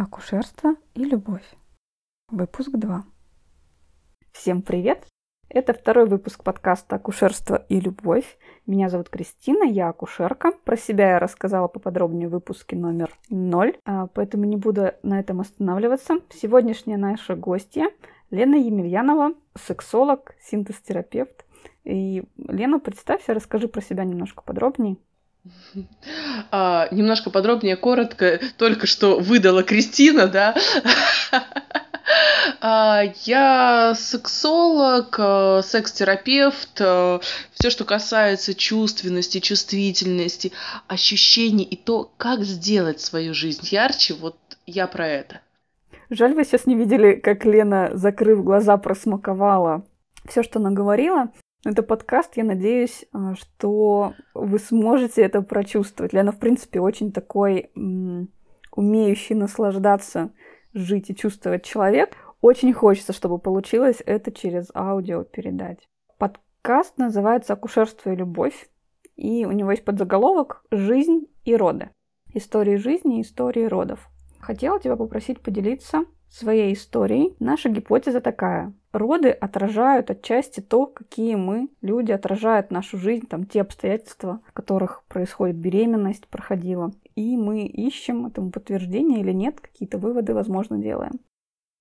Акушерство и любовь. Выпуск 2. Всем привет! Это второй выпуск подкаста «Акушерство и любовь». Меня зовут Кристина, я акушерка. Про себя я рассказала поподробнее в выпуске номер 0, а, поэтому не буду на этом останавливаться. Сегодняшняя наша гостья Лена Емельянова, сексолог, синтез-терапевт. И, Лена, представься, расскажи про себя немножко подробнее. А, немножко подробнее, коротко, только что выдала Кристина, да. А, я сексолог, э, секс-терапевт, э, все, что касается чувственности, чувствительности, ощущений и то, как сделать свою жизнь ярче, вот я про это. Жаль, вы сейчас не видели, как Лена, закрыв глаза, просмаковала все, что она говорила. Это подкаст, я надеюсь, э, что вы сможете это прочувствовать. Лена, в принципе, очень такой умеющий наслаждаться, жить и чувствовать человек. Очень хочется, чтобы получилось это через аудио передать. Подкаст называется «Акушерство и любовь», и у него есть подзаголовок «Жизнь и роды». Истории жизни и истории родов. Хотела тебя попросить поделиться своей историей. Наша гипотеза такая. Роды отражают отчасти то, какие мы, люди, отражают нашу жизнь, там, те обстоятельства, в которых происходит беременность, проходила. И мы ищем этому подтверждение или нет, какие-то выводы, возможно, делаем.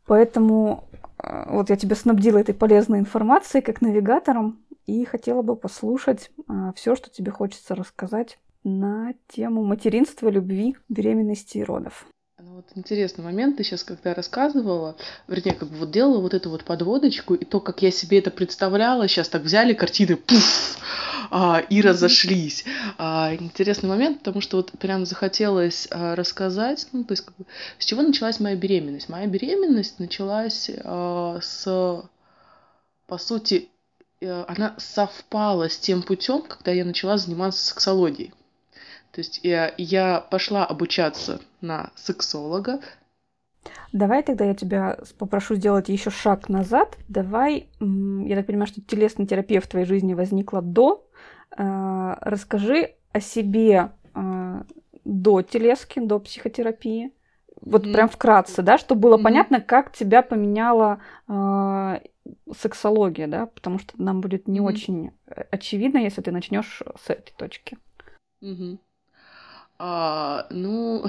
Поэтому э, вот я тебя снабдила этой полезной информацией как навигатором и хотела бы послушать э, все, что тебе хочется рассказать на тему материнства, любви, беременности и родов. Вот интересный момент, ты сейчас когда рассказывала, вернее, как бы вот делала вот эту вот подводочку, и то, как я себе это представляла, сейчас так взяли картины, пуф, а, и разошлись. А, интересный момент, потому что вот прям захотелось а, рассказать, ну, то есть как бы, с чего началась моя беременность. Моя беременность началась а, с, по сути, э, она совпала с тем путем, когда я начала заниматься сексологией. То есть я, я пошла обучаться на сексолога. Давай тогда я тебя попрошу сделать еще шаг назад. Давай, я так понимаю, что телесная терапия в твоей жизни возникла до. Э, расскажи о себе э, до телески, до психотерапии. Вот mm-hmm. прям вкратце, да, чтобы было mm-hmm. понятно, как тебя поменяла э, сексология, да, потому что нам будет не mm-hmm. очень очевидно, если ты начнешь с этой точки. Mm-hmm. А, ну,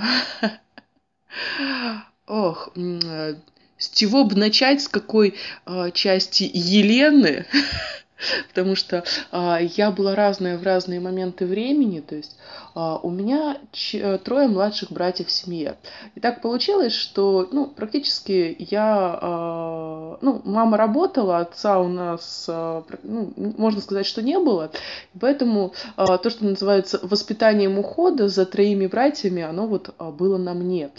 ох, э, с чего бы начать, с какой а, части Елены? потому что а, я была разная в разные моменты времени, то есть а, у меня ч- трое младших братьев в семье. И так получилось, что ну, практически я, а, ну, мама работала, отца у нас, а, ну, можно сказать, что не было, поэтому а, то, что называется воспитанием ухода за троими братьями, оно вот а, было на мне.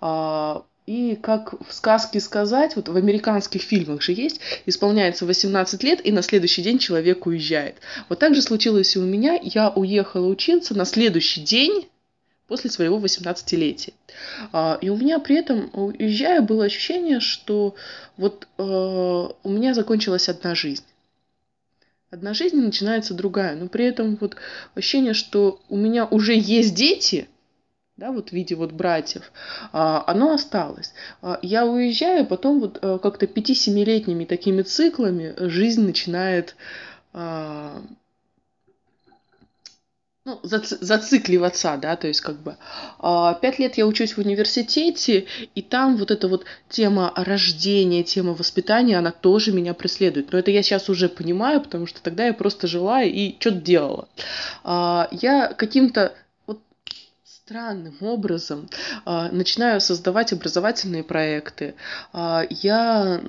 А, и как в сказке сказать, вот в американских фильмах же есть, исполняется 18 лет, и на следующий день человек уезжает. Вот так же случилось и у меня. Я уехала учиться на следующий день после своего 18-летия. А, и у меня при этом, уезжая, было ощущение, что вот э, у меня закончилась одна жизнь. Одна жизнь начинается другая. Но при этом вот ощущение, что у меня уже есть дети – да, вот в виде вот братьев, а, оно осталось. А, я уезжаю, потом вот э, как-то 5-7-летними такими циклами жизнь начинает а, ну, зацикливаться, да, то есть как бы пять лет я учусь в университете, и там вот эта вот тема рождения, тема воспитания, она тоже меня преследует. Но это я сейчас уже понимаю, потому что тогда я просто жила и что-то делала. Я каким-то странным образом э, начинаю создавать образовательные проекты. Э, я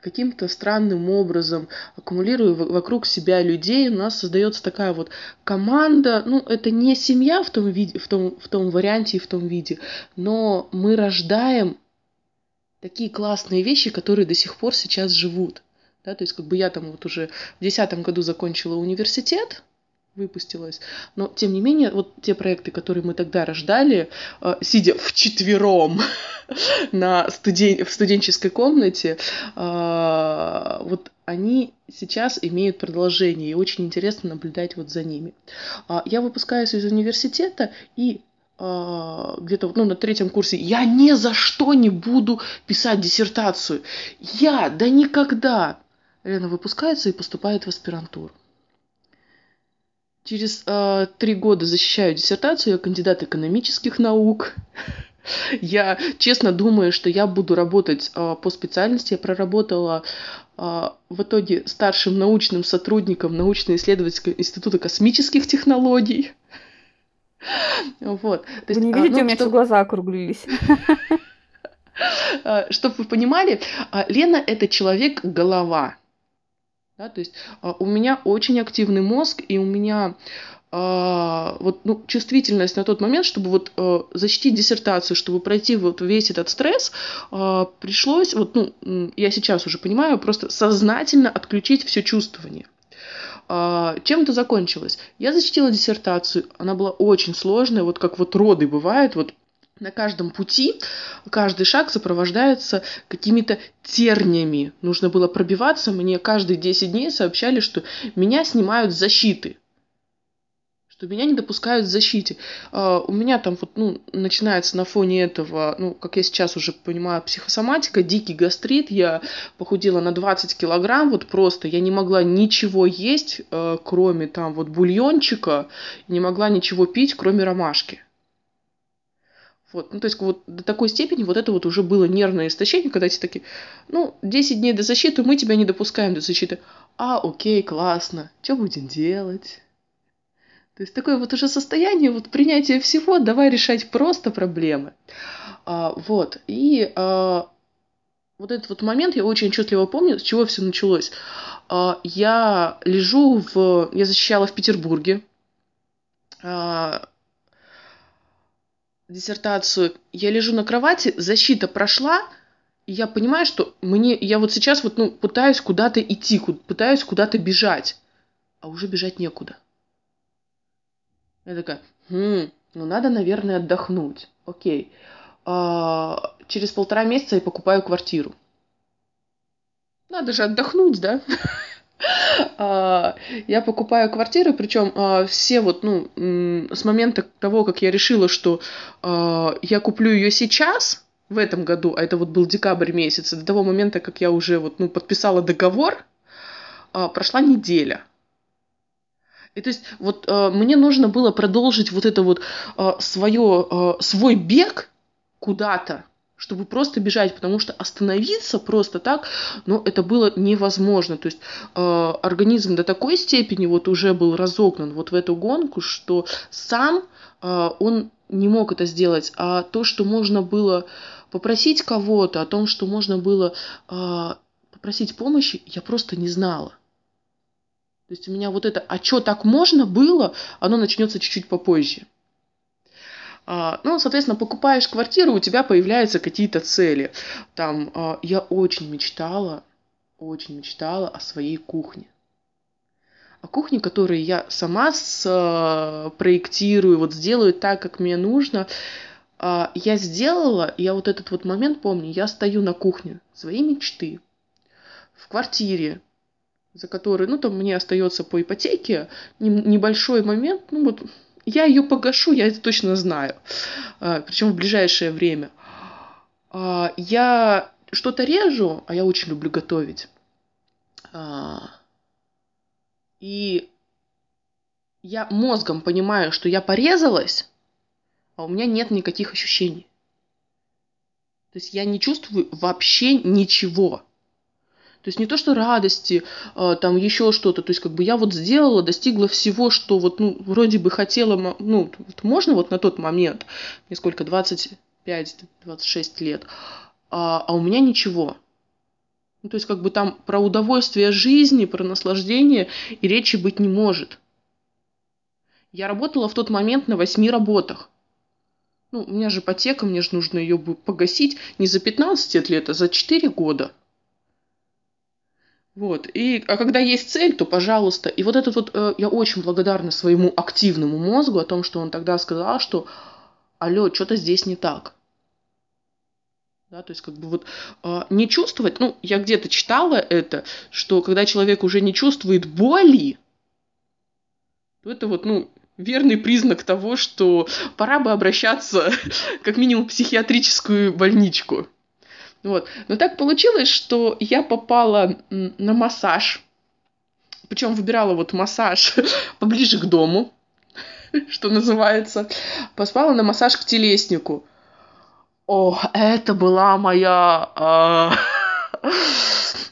каким-то странным образом аккумулирую вокруг себя людей, у нас создается такая вот команда, ну, это не семья в том виде, в том, в том варианте и в том виде, но мы рождаем такие классные вещи, которые до сих пор сейчас живут. Да, то есть как бы я там вот уже в десятом году закончила университет, выпустилась. Но, тем не менее, вот те проекты, которые мы тогда рождали, э, сидя в четвером на студен... в студенческой комнате, э, вот они сейчас имеют продолжение, и очень интересно наблюдать вот за ними. А, я выпускаюсь из университета, и э, где-то ну, на третьем курсе, я ни за что не буду писать диссертацию. Я, да никогда. Лена выпускается и поступает в аспирантуру. Через э, три года защищаю диссертацию, я кандидат экономических наук. Я честно думаю, что я буду работать э, по специальности. Я проработала э, в итоге старшим научным сотрудником научно-исследовательского института космических технологий. Вот. То есть, вы не видите, ну, у меня что... глаза округлились. Чтобы вы понимали, Лена это человек-голова. Да, то есть у меня очень активный мозг, и у меня а, вот, ну, чувствительность на тот момент, чтобы вот э, защитить диссертацию, чтобы пройти вот весь этот стресс, э, пришлось, вот, ну, я сейчас уже понимаю, просто сознательно отключить все чувствование. Э, чем это закончилось? Я защитила диссертацию, она была очень сложная, вот как вот роды бывают, вот на каждом пути каждый шаг сопровождается какими-то терниями. Нужно было пробиваться. Мне каждые 10 дней сообщали, что меня снимают с защиты что меня не допускают к защите. Uh, у меня там вот, ну, начинается на фоне этого, ну, как я сейчас уже понимаю, психосоматика, дикий гастрит, я похудела на 20 килограмм, вот просто, я не могла ничего есть, uh, кроме там вот бульончика, не могла ничего пить, кроме ромашки. Вот, ну, то есть вот до такой степени вот это вот уже было нервное истощение, когда эти такие, ну, 10 дней до защиты, мы тебя не допускаем до защиты. А, окей, классно, что будем делать? То есть такое вот уже состояние вот принятия всего, давай решать просто проблемы. А, вот. И а, вот этот вот момент я очень отчетливо помню, с чего все началось. А, я лежу в... Я защищала в Петербурге а, диссертацию. Я лежу на кровати, защита прошла, и я понимаю, что мне... Я вот сейчас вот, ну, пытаюсь куда-то идти, пытаюсь куда-то бежать, а уже бежать некуда. Я такая, хм, ну надо, наверное, отдохнуть. Окей. А, через полтора месяца я покупаю квартиру. Надо же отдохнуть, да? А, я покупаю квартиру, причем а, все вот, ну, с момента того, как я решила, что а, я куплю ее сейчас, в этом году, а это вот был декабрь месяц, до того момента, как я уже вот, ну, подписала договор, прошла неделя. И то есть вот мне нужно было продолжить вот это вот свое, свой бег куда-то, чтобы просто бежать, потому что остановиться просто так, ну, это было невозможно. То есть э, организм до такой степени вот уже был разогнан вот в эту гонку, что сам э, он не мог это сделать, а то, что можно было попросить кого-то, о том, что можно было э, попросить помощи, я просто не знала. То есть у меня вот это «а что, так можно было?» оно начнется чуть-чуть попозже. А, ну, соответственно, покупаешь квартиру, у тебя появляются какие-то цели. Там а, я очень мечтала, очень мечтала о своей кухне. О кухне, которую я сама проектирую, вот сделаю так, как мне нужно. А, я сделала, я вот этот вот момент помню, я стою на кухне своей мечты, в квартире, за который, ну, там мне остается по ипотеке небольшой момент, ну, вот я ее погашу, я это точно знаю, а, причем в ближайшее время. А, я что-то режу, а я очень люблю готовить. А, и я мозгом понимаю, что я порезалась, а у меня нет никаких ощущений. То есть я не чувствую вообще ничего. То есть не то, что радости, а, там еще что-то. То есть как бы я вот сделала, достигла всего, что вот, ну, вроде бы хотела, ну, вот можно вот на тот момент, мне сколько, 25-26 лет, а, а у меня ничего. Ну, то есть как бы там про удовольствие жизни, про наслаждение и речи быть не может. Я работала в тот момент на восьми работах. Ну, у меня же ипотека, мне же нужно ее погасить не за 15 лет, а за 4 года. Вот. И, а когда есть цель, то пожалуйста. И вот этот вот, э, я очень благодарна своему активному мозгу о том, что он тогда сказал, что алло, что-то здесь не так. Да, то есть как бы вот э, не чувствовать, ну, я где-то читала это, что когда человек уже не чувствует боли, то это вот, ну, верный признак того, что пора бы обращаться как минимум в психиатрическую больничку. Вот. Но так получилось, что я попала на массаж. Причем выбирала вот массаж поближе к дому, что называется. Поспала на массаж к телеснику. О, это была моя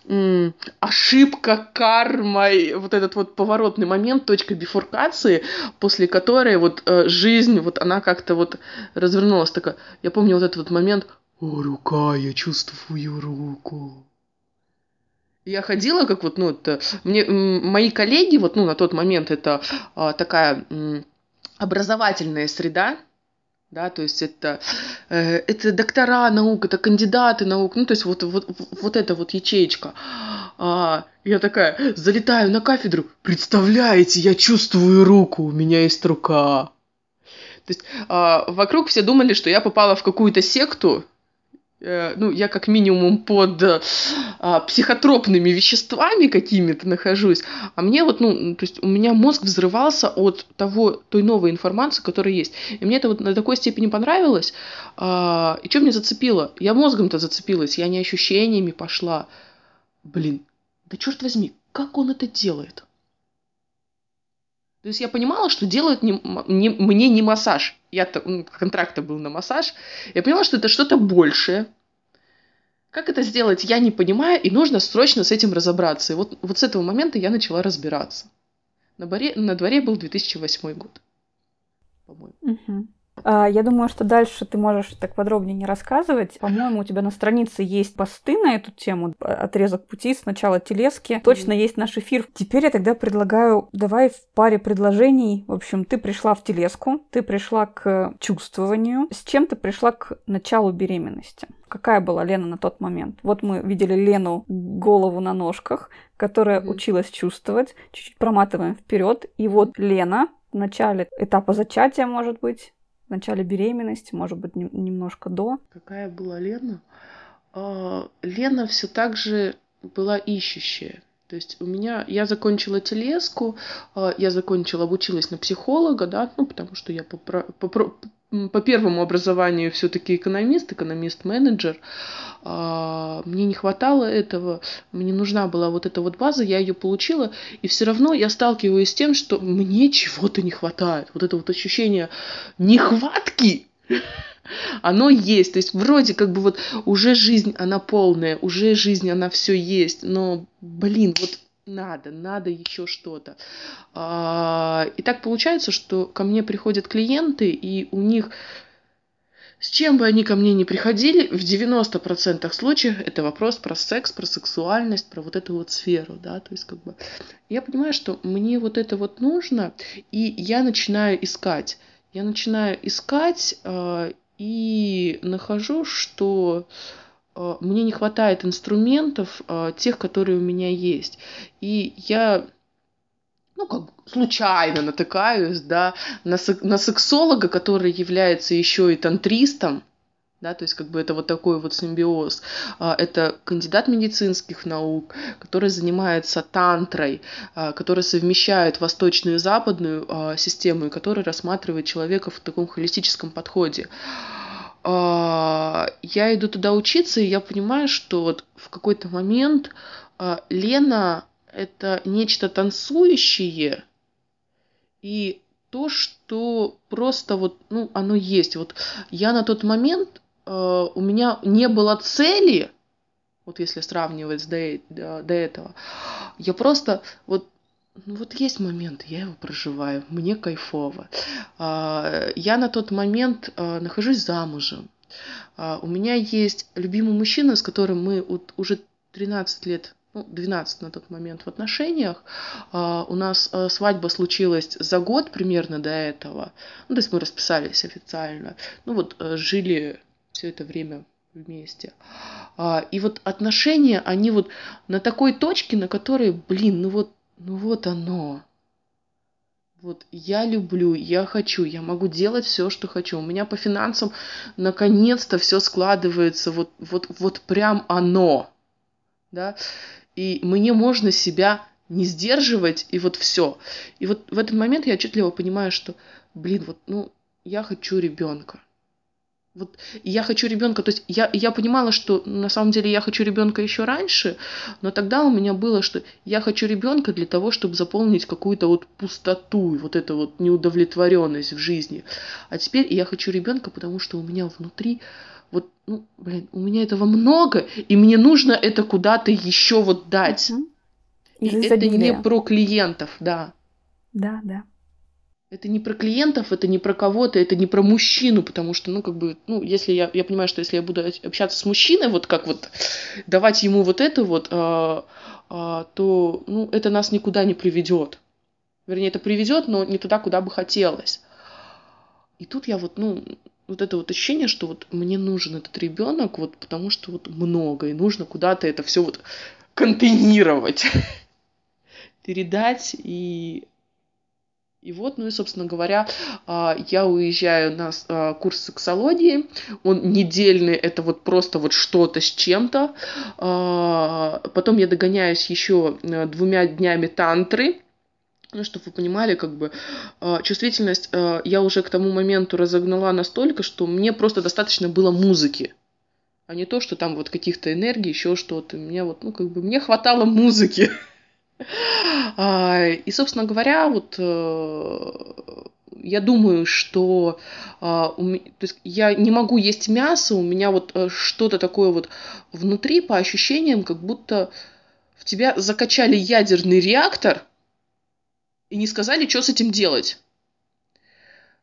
э, ошибка кармой, вот этот вот поворотный момент, точка бифуркации, после которой вот э, жизнь, вот она как-то вот развернулась такая. Я помню вот этот вот момент, о, рука, я чувствую руку. Я ходила, как вот, ну, это, мне, мои коллеги, вот, ну, на тот момент это а, такая м, образовательная среда, да, то есть это, э, это доктора наук, это кандидаты наук, ну, то есть вот, вот, вот эта вот ячеечка. А, я такая залетаю на кафедру, представляете, я чувствую руку, у меня есть рука. То есть а, вокруг все думали, что я попала в какую-то секту, ну, я как минимум под а, психотропными веществами какими-то нахожусь, а мне вот, ну, то есть у меня мозг взрывался от того, той новой информации, которая есть. И мне это вот на такой степени понравилось. А, и что мне зацепило? Я мозгом-то зацепилась, я не ощущениями пошла. Блин, да черт возьми, как он это делает? То есть я понимала, что делают не, не, мне не массаж. Я контракта был на массаж. Я поняла, что это что-то большее. Как это сделать, я не понимаю, и нужно срочно с этим разобраться. И вот, вот с этого момента я начала разбираться. На, боре, на дворе был 2008 год, по-моему. Угу. А, я думаю, что дальше ты можешь так подробнее не рассказывать. По-моему, у тебя на странице есть посты на эту тему, отрезок пути, сначала телески. Точно есть наш эфир. Теперь я тогда предлагаю, давай в паре предложений. В общем, ты пришла в телеску, ты пришла к чувствованию. С чем ты пришла к началу беременности? Какая была Лена на тот момент? Вот мы видели Лену голову на ножках, которая mm-hmm. училась чувствовать. Чуть-чуть проматываем вперед. И вот Лена в начале этапа зачатия, может быть, в начале беременности, может быть, немножко до. Какая была Лена? А, Лена все так же была ищущая. То есть у меня, я закончила телеску, а, я закончила, обучилась на психолога, да, ну, потому что я по, по, по, первому образованию все-таки экономист, экономист-менеджер. А, мне не хватало этого, мне нужна была вот эта вот база, я ее получила, и все равно я сталкиваюсь с тем, что мне чего-то не хватает. Вот это вот ощущение нехватки, оно есть. То есть вроде как бы вот уже жизнь, она полная, уже жизнь, она все есть, но, блин, вот надо, надо еще что-то. А, и так получается, что ко мне приходят клиенты, и у них с чем бы они ко мне ни приходили, в 90% случаев это вопрос про секс, про сексуальность, про вот эту вот сферу, да, то есть как бы я понимаю, что мне вот это вот нужно, и я начинаю искать. Я начинаю искать э, и нахожу, что Э, мне не хватает инструментов, э, тех, которые у меня есть. И я ну, как случайно натыкаюсь, да, на, на сексолога, который является еще и тантристом, да, то есть как бы это вот такой вот симбиоз. А, это кандидат медицинских наук, который занимается тантрой, а, который совмещает восточную и западную а, систему и который рассматривает человека в таком холистическом подходе. Я иду туда учиться, и я понимаю, что вот в какой-то момент Лена это нечто танцующее, и то, что просто вот, ну, оно есть. Вот я на тот момент, э, у меня не было цели, вот если сравнивать с до, до, до этого, я просто вот ну вот есть момент, я его проживаю, мне кайфово. А, я на тот момент а, нахожусь замужем. А, у меня есть любимый мужчина, с которым мы уже 13 лет ну, 12 на тот момент в отношениях. у нас свадьба случилась за год примерно до этого. Ну, то есть мы расписались официально. Ну вот жили все это время вместе. и вот отношения, они вот на такой точке, на которой, блин, ну вот ну вот оно. Вот я люблю, я хочу, я могу делать все, что хочу. У меня по финансам наконец-то все складывается, вот, вот, вот прям оно. Да? И мне можно себя не сдерживать, и вот все. И вот в этот момент я отчетливо понимаю, что, блин, вот, ну, я хочу ребенка. Вот я хочу ребенка, то есть я, я понимала, что на самом деле я хочу ребенка еще раньше, но тогда у меня было, что я хочу ребенка для того, чтобы заполнить какую-то вот пустоту вот эту вот неудовлетворенность в жизни. А теперь я хочу ребенка, потому что у меня внутри вот, ну, блин, у меня этого много, и мне нужно это куда-то еще вот дать. Угу. И это не про клиентов, да. Да, да. Это не про клиентов, это не про кого-то, это не про мужчину, потому что, ну, как бы, ну, если я, я понимаю, что если я буду общаться с мужчиной, вот как вот давать ему вот это вот, а, а, то, ну, это нас никуда не приведет. Вернее, это приведет, но не туда, куда бы хотелось. И тут я вот, ну, вот это вот ощущение, что вот мне нужен этот ребенок, вот потому что вот много, и нужно куда-то это все вот контейнировать, передать и и вот, ну и, собственно говоря, а, я уезжаю на а, курс сексологии. Он недельный, это вот просто вот что-то с чем-то. А, потом я догоняюсь еще э, двумя днями тантры. Ну, чтобы вы понимали, как бы чувствительность я уже к тому моменту разогнала настолько, что мне просто достаточно было музыки а не то, что там вот каких-то энергий, еще что-то. Мне вот, ну, как бы, мне хватало музыки. А, и, собственно говоря, вот э, я думаю, что а, то есть я не могу есть мясо, у меня вот э, что-то такое вот внутри по ощущениям, как будто в тебя закачали ядерный реактор и не сказали, что с этим делать.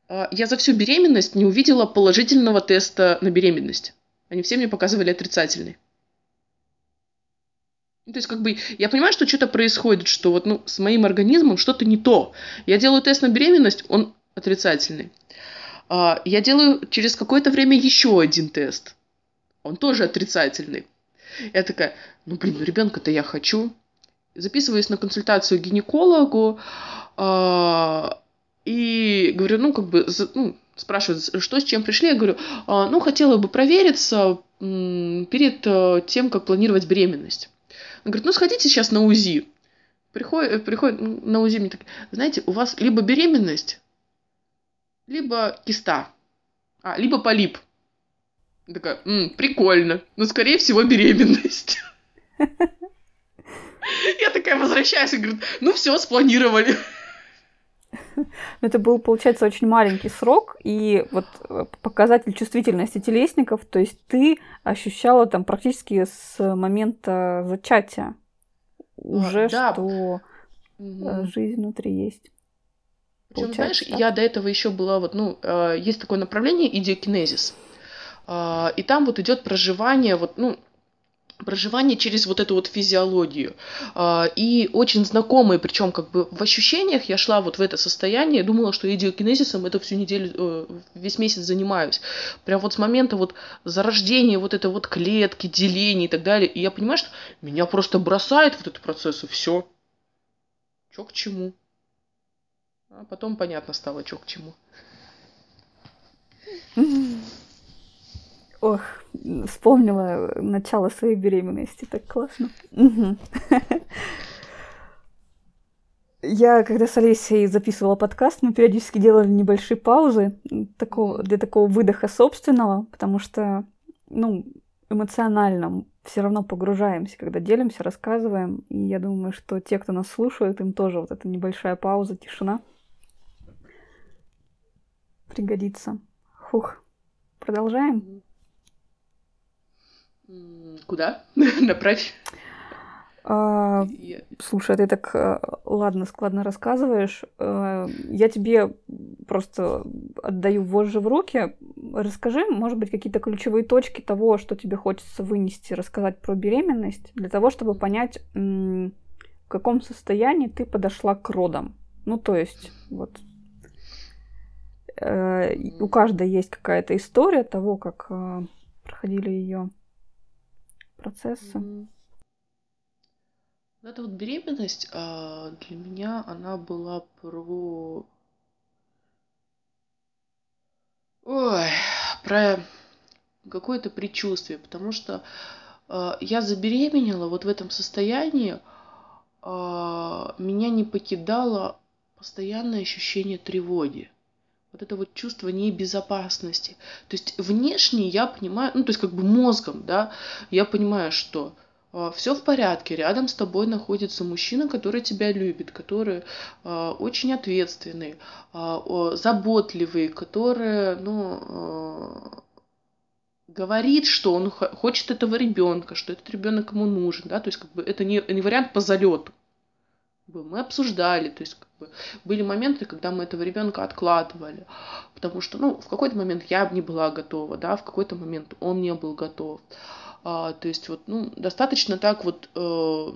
А, я за всю беременность не увидела положительного теста на беременность. Они все мне показывали отрицательный. Ну, то есть, как бы, я понимаю, что что-то происходит, что вот, ну, с моим организмом что-то не то. Я делаю тест на беременность, он отрицательный. А, я делаю через какое-то время еще один тест. Он тоже отрицательный. Я такая, ну, блин, ну, ребенка-то я хочу. Записываюсь на консультацию к гинекологу а, и говорю, ну, как бы, ну, спрашивают, что с чем пришли. Я говорю, а, ну, хотела бы провериться перед э, тем, как планировать беременность. Он говорит, ну сходите сейчас на УЗИ. Приходит, э, приходит на УЗИ мне так, знаете, у вас либо беременность, либо киста, а, либо полип. Я такая, М, прикольно, но скорее всего беременность. Я такая возвращаюсь и говорю, ну все, спланировали. Это был, получается, очень маленький срок, и вот э, показатель чувствительности телесников, то есть ты ощущала там практически с момента зачатия уже, да. что угу. жизнь внутри есть. Причем, знаешь, так? я до этого еще была вот, ну, э, есть такое направление идиокинезис. И там вот идет проживание, вот, ну, проживание через вот эту вот физиологию. А, и очень знакомые, причем как бы в ощущениях я шла вот в это состояние, думала, что идиокинезисом это всю неделю, э, весь месяц занимаюсь. Прям вот с момента вот зарождения вот этой вот клетки, деления и так далее. И я понимаю, что меня просто бросает вот этот процесс, и все. Чё к чему. А потом понятно стало, чё к чему. Ох, вспомнила начало своей беременности, так классно. Я, когда с Олесей записывала подкаст, мы периодически делали небольшие паузы такого, для такого выдоха собственного, потому что, ну, эмоционально все равно погружаемся, когда делимся, рассказываем. И я думаю, что те, кто нас слушает, им тоже вот эта небольшая пауза, тишина пригодится. Хух. Продолжаем? Куда? Направь. А, слушай, ты так э, ладно, складно рассказываешь. Э, я тебе просто отдаю вожжи в руки. Расскажи, может быть, какие-то ключевые точки того, что тебе хочется вынести, рассказать про беременность, для того, чтобы понять, в каком состоянии ты подошла к родам. Ну, то есть, вот э, у каждой есть какая-то история того, как проходили ее процесса. Mm-hmm. Эта вот беременность а, для меня она была про Ой, про какое-то предчувствие, потому что э, я забеременела вот в этом состоянии, а, меня не покидало постоянное ощущение тревоги. Вот это вот чувство небезопасности. То есть внешне я понимаю, ну то есть как бы мозгом, да, я понимаю, что а, все в порядке, рядом с тобой находится мужчина, который тебя любит, который э, очень ответственный, э, заботливый, который, ну, э, говорит, что он хочет этого ребенка, что этот ребенок ему нужен, да, то есть как бы это не, не вариант по залету. Мы обсуждали, то есть как бы, были моменты, когда мы этого ребенка откладывали, потому что, ну, в какой-то момент я не была готова, да, в какой-то момент он не был готов. А, то есть вот, ну, достаточно так вот э,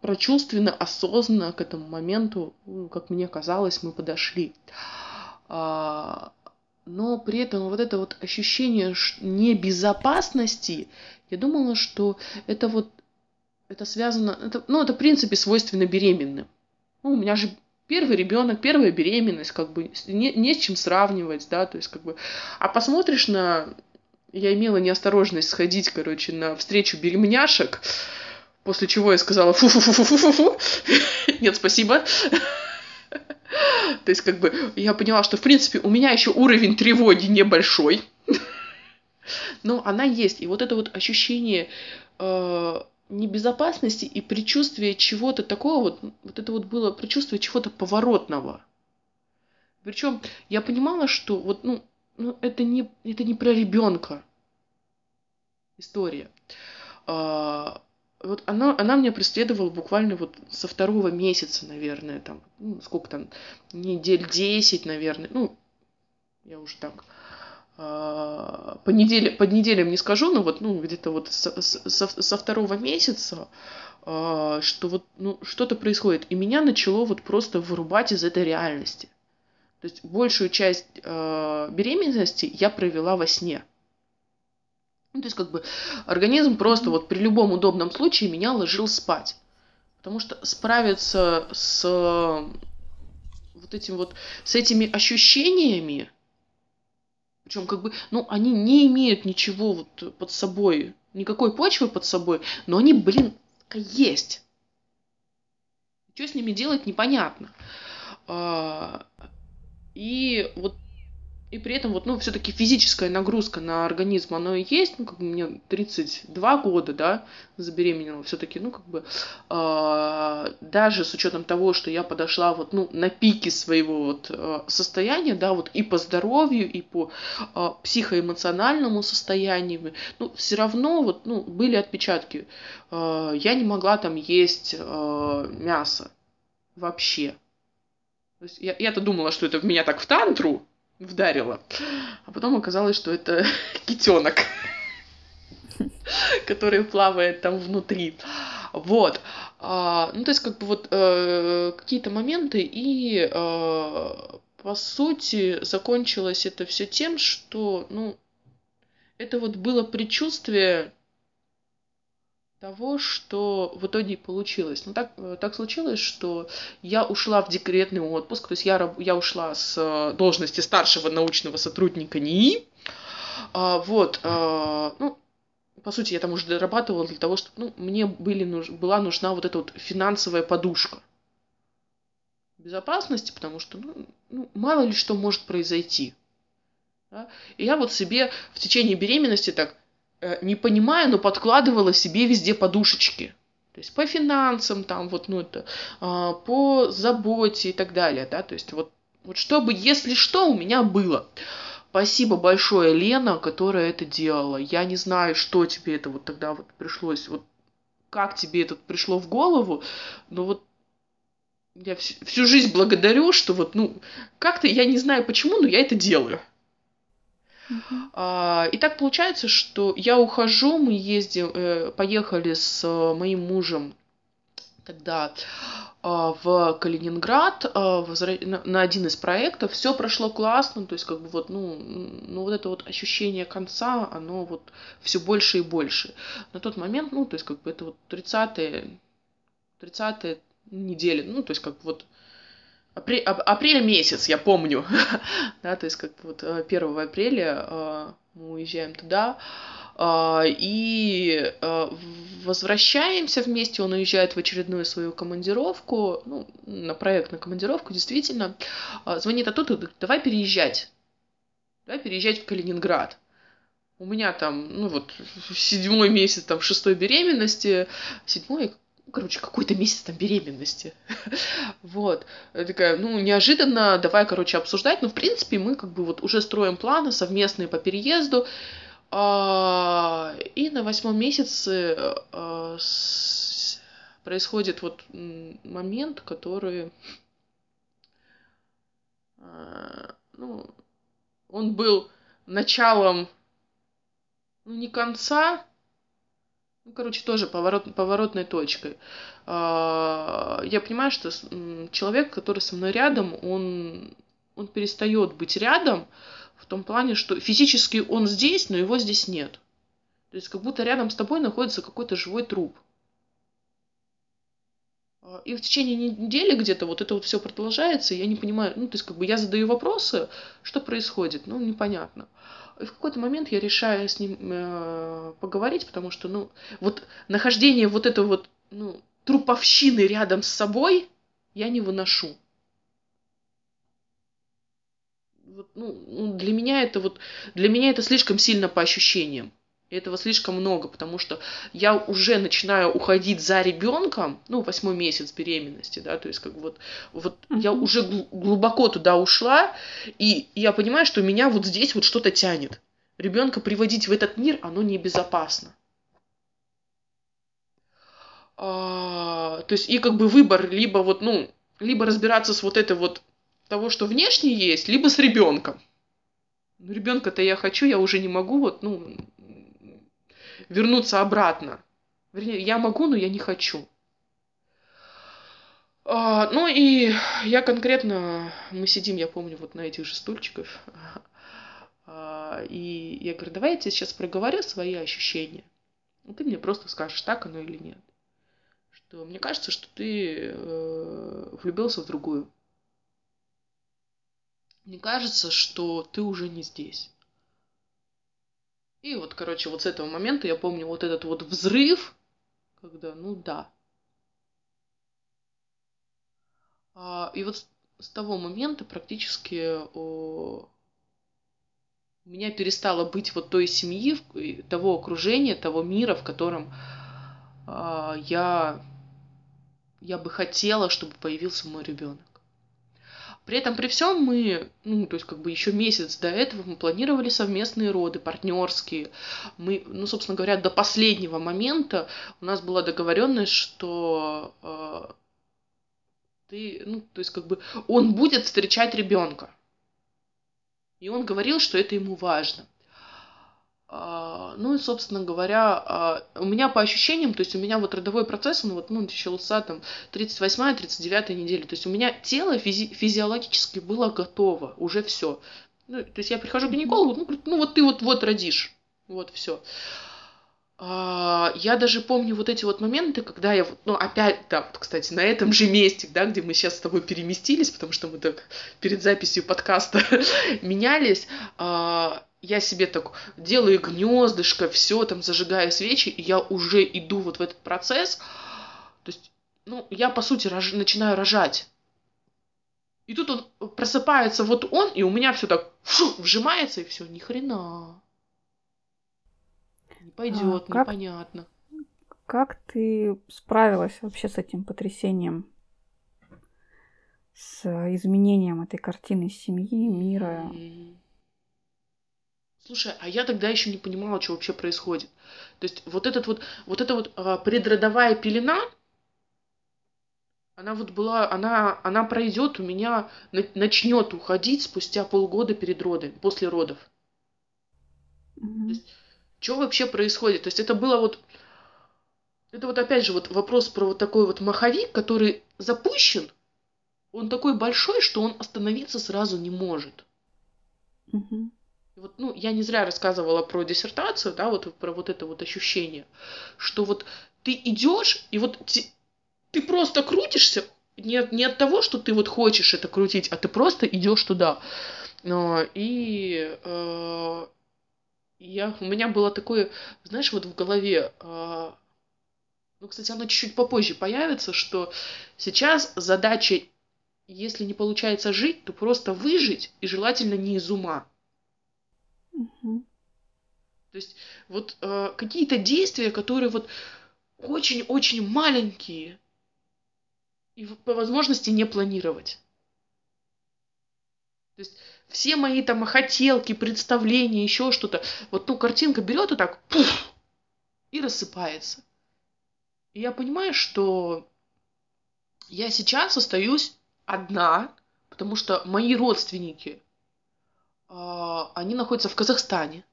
прочувственно, осознанно к этому моменту, ну, как мне казалось, мы подошли. А, но при этом вот это вот ощущение небезопасности, я думала, что это вот это связано, это, ну, это в принципе свойственно беременным. Ну, у меня же первый ребенок, первая беременность, как бы не, не с чем сравнивать, да, то есть как бы, а посмотришь на, я имела неосторожность сходить, короче, на встречу беременяшек, после чего я сказала фу-фу-фу-фу-фу-фу, нет, спасибо. То есть, как бы, я поняла, что, в принципе, у меня еще уровень тревоги небольшой. Но она есть. И вот это вот ощущение э, небезопасности и предчувствие чего-то такого, вот, вот это вот было предчувствие чего-то поворотного. Причем я понимала, что вот, ну, ну это, не, это не про ребенка история. А, вот она, она меня преследовала буквально вот со второго месяца, наверное, там, ну, сколько там, недель 10, наверное, ну, я уже так по, неделе, по неделям не скажу, но вот, ну, где-то вот со, со, со второго месяца, а, что вот, ну, что-то происходит. И меня начало вот просто вырубать из этой реальности. То есть большую часть э, беременности я провела во сне. Ну, то есть как бы организм просто вот при любом удобном случае меня ложил спать. Потому что справиться с вот этим вот, с этими ощущениями, причем, как бы, ну, они не имеют ничего вот под собой, никакой почвы под собой, но они, блин, есть. Что с ними делать, непонятно. А, и вот и при этом вот, ну, все-таки физическая нагрузка на организм, оно и есть, ну, как бы мне 32 года, да, забеременела, все-таки, ну, как бы, э, даже с учетом того, что я подошла вот, ну, на пике своего вот э, состояния, да, вот и по здоровью, и по э, психоэмоциональному состоянию, ну, все равно вот, ну, были отпечатки. Э, я не могла там есть э, мясо вообще. То есть я, я-то думала, что это в меня так в тантру, вдарила. А потом оказалось, что это китенок, который плавает там внутри. Вот. А, ну, то есть, как бы вот э, какие-то моменты, и э, по сути закончилось это все тем, что, ну, это вот было предчувствие того, что в итоге получилось. Ну, так, э, так случилось, что я ушла в декретный отпуск, то есть я, я ушла с э, должности старшего научного сотрудника НИИ. А, вот, а, ну, по сути, я там уже дорабатывала для того, чтобы ну, мне были, нуж, была нужна вот эта вот финансовая подушка безопасности, потому что ну, ну, мало ли что может произойти. Да? И я вот себе в течение беременности так не понимая, но подкладывала себе везде подушечки. То есть по финансам, там вот, ну это, а, по заботе и так далее, да, то есть вот, вот чтобы, если что, у меня было. Спасибо большое, Лена, которая это делала. Я не знаю, что тебе это вот тогда вот пришлось, вот как тебе это пришло в голову, но вот я всю, всю жизнь благодарю, что вот, ну, как-то я не знаю почему, но я это делаю. Uh-huh. И так получается, что я ухожу, мы ездим, э, поехали с э, моим мужем тогда а, в Калининград а, на один из проектов. Все прошло классно, то есть как бы вот, ну, ну вот это вот ощущение конца, оно вот все больше и больше. На тот момент, ну, то есть как бы это вот 30-е, 30 недели, ну, то есть как бы вот апрель, апрель месяц, я помню, да, то есть как вот 1 апреля мы уезжаем туда, и возвращаемся вместе, он уезжает в очередную свою командировку, ну, на проект, на командировку, действительно, звонит оттуда, говорит, давай переезжать, давай переезжать в Калининград. У меня там, ну вот, седьмой месяц, там, шестой беременности, седьмой, короче, какой-то месяц там беременности. вот. Я такая, ну, неожиданно, давай, короче, обсуждать. Но, в принципе, мы как бы вот уже строим планы совместные по переезду. А, и на восьмом месяце а, происходит вот момент, который, а, ну, он был началом ну, не конца, ну, короче, тоже поворот, поворотной точкой. А, я понимаю, что человек, который со мной рядом, он, он перестает быть рядом в том плане, что физически он здесь, но его здесь нет. То есть как будто рядом с тобой находится какой-то живой труп. А, и в течение недели где-то вот это вот все продолжается, и я не понимаю, ну, то есть как бы я задаю вопросы, что происходит, ну, непонятно. И в какой-то момент я решаю с ним э, поговорить, потому что, ну, вот нахождение вот этого вот, ну, труповщины рядом с собой я не выношу. Вот, ну, ну, для меня это вот, для меня это слишком сильно по ощущениям. И этого слишком много, потому что я уже начинаю уходить за ребенком, ну, восьмой месяц беременности, да, то есть как вот, вот uh-huh. я уже глубоко туда ушла, и я понимаю, что меня вот здесь вот что-то тянет. Ребенка приводить в этот мир, оно небезопасно. А, то есть и как бы выбор либо вот, ну, либо разбираться с вот этой вот того, что внешне есть, либо с ребенком. Ну, ребенка-то я хочу, я уже не могу, вот, ну, вернуться обратно. Вернее, я могу, но я не хочу. А, ну и я конкретно, мы сидим, я помню, вот на этих же стульчиках. А, и я говорю, давай тебе сейчас проговорю свои ощущения. И ты мне просто скажешь, так оно или нет. Что мне кажется, что ты э, влюбился в другую. Мне кажется, что ты уже не здесь. И вот, короче, вот с этого момента я помню вот этот вот взрыв, когда, ну да. А, и вот с того момента практически о, у меня перестало быть вот той семьи, того окружения, того мира, в котором а, я, я бы хотела, чтобы появился мой ребенок. При этом, при всем мы, ну, то есть как бы еще месяц до этого мы планировали совместные роды, партнерские. Мы, ну, собственно говоря, до последнего момента у нас была договоренность, что э, ты, ну, то есть как бы он будет встречать ребенка. И он говорил, что это ему важно. А, ну и, собственно говоря, а, у меня по ощущениям, то есть у меня вот родовой процесс, он вот, ну, начался там 38-39 неделя, то есть у меня тело физи- физиологически было готово, уже все. Ну, то есть я прихожу к гинекологу, ну, говорит, ну вот ты вот, вот родишь, вот все. А, я даже помню вот эти вот моменты, когда я, ну, опять, да, кстати, на этом же месте, да, где мы сейчас с тобой переместились, потому что мы так перед записью подкаста менялись, я себе так делаю гнездышко, все там зажигаю свечи, и я уже иду вот в этот процесс. То есть, ну, я по сути рож... начинаю рожать. И тут он просыпается, вот он, и у меня все так фу, вжимается, и все, ни хрена. Не пойдет, а, как, непонятно. Как ты справилась вообще с этим потрясением? С изменением этой картины семьи, мира? Mm-hmm. Слушай, а я тогда еще не понимала, что вообще происходит. То есть вот этот вот, вот эта вот а, предродовая пелена, она вот была, она, она пройдет у меня, начнет уходить спустя полгода перед родами, после родов. Mm-hmm. То есть, что вообще происходит? То есть это было вот, это вот опять же вот вопрос про вот такой вот маховик, который запущен, он такой большой, что он остановиться сразу не может. Mm-hmm вот, ну, я не зря рассказывала про диссертацию, да, вот про вот это вот ощущение, что вот ты идешь, и вот ты, ты просто крутишься, не, не от того, что ты вот хочешь это крутить, а ты просто идешь туда. И э, я, у меня было такое, знаешь, вот в голове, э, ну, кстати, оно чуть-чуть попозже появится, что сейчас задача, если не получается жить, то просто выжить, и желательно не из ума. Угу. То есть вот э, какие-то действия, которые вот очень-очень маленькие, и по возможности не планировать. То есть все мои там хотелки, представления, еще что-то, вот ну картинка берет и так пуф, и рассыпается. И я понимаю, что я сейчас остаюсь одна, потому что мои родственники, они находятся в Казахстане.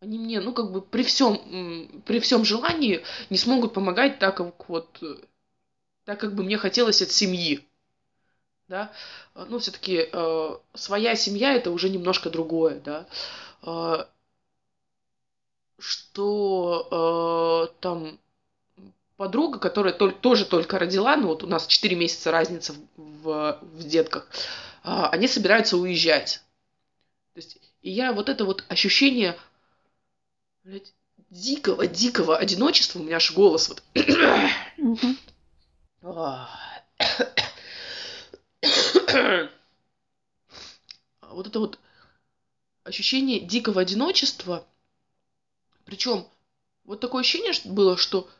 Они мне, ну, как бы при всем, при всем желании не смогут помогать так, как вот так как бы мне хотелось от семьи. Да? Ну, все-таки э, своя семья это уже немножко другое, да. Э, что э, там подруга, которая тол- тоже только родила, ну вот у нас 4 месяца разница в, в, в детках, э, они собираются уезжать. То есть, и я вот это вот ощущение блядь, дикого, дикого одиночества, у меня аж голос вот. вот это вот ощущение дикого одиночества, причем вот такое ощущение было, что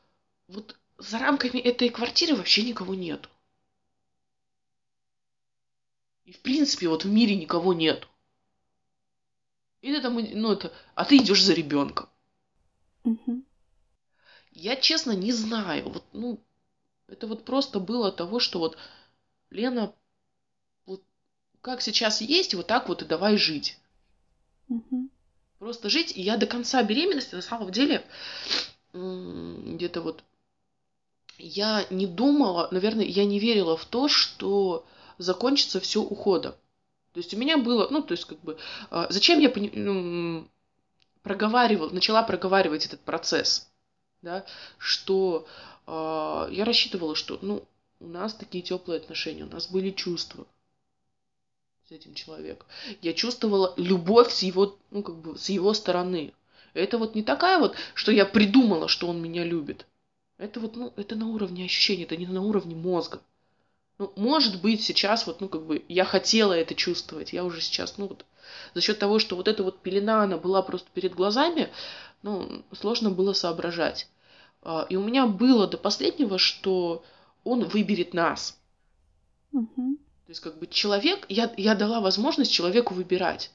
вот за рамками этой квартиры вообще никого нету. И в принципе вот в мире никого нету. И это там, ну это, а ты идешь за ребенком. Угу. Я честно не знаю, вот ну это вот просто было того, что вот Лена, вот как сейчас есть, вот так вот и давай жить. Угу. Просто жить. И я до конца беременности, на самом деле, где-то вот я не думала, наверное, я не верила в то, что закончится все уходом. То есть у меня было, ну, то есть как бы, а, зачем я ну, проговаривал, начала проговаривать этот процесс, да, что э, я рассчитывала, что, ну, у нас такие теплые отношения, у нас были чувства с этим человеком. Я чувствовала любовь с его, ну, как бы, с его стороны. Это вот не такая вот, что я придумала, что он меня любит. Это вот, ну, это на уровне ощущений, это не на уровне мозга. Ну, может быть, сейчас вот, ну, как бы, я хотела это чувствовать, я уже сейчас, ну, вот, за счет того, что вот эта вот пелена, она была просто перед глазами, ну, сложно было соображать. А, и у меня было до последнего, что он выберет нас. Угу. То есть как бы человек, я, я дала возможность человеку выбирать.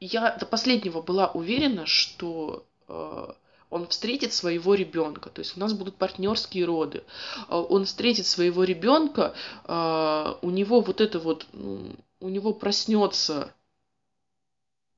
И я до последнего была уверена, что э, он встретит своего ребенка. То есть у нас будут партнерские роды. Э, он встретит своего ребенка, э, у него вот это вот, ну, у него проснется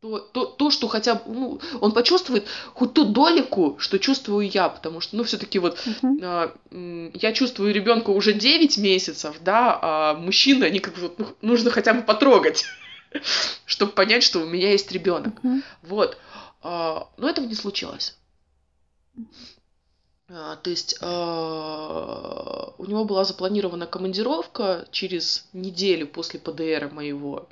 то, то, то, что хотя бы, ну, он почувствует хоть ту долику, что чувствую я, потому что, ну, все-таки вот uh-huh. э, я чувствую ребенка уже 9 месяцев, да, а мужчины, они как бы, ну, нужно хотя бы потрогать, чтобы понять, что у меня есть ребенок. Uh-huh. Вот. Э, но этого не случилось. А, то есть э, у него была запланирована командировка через неделю после ПДР моего.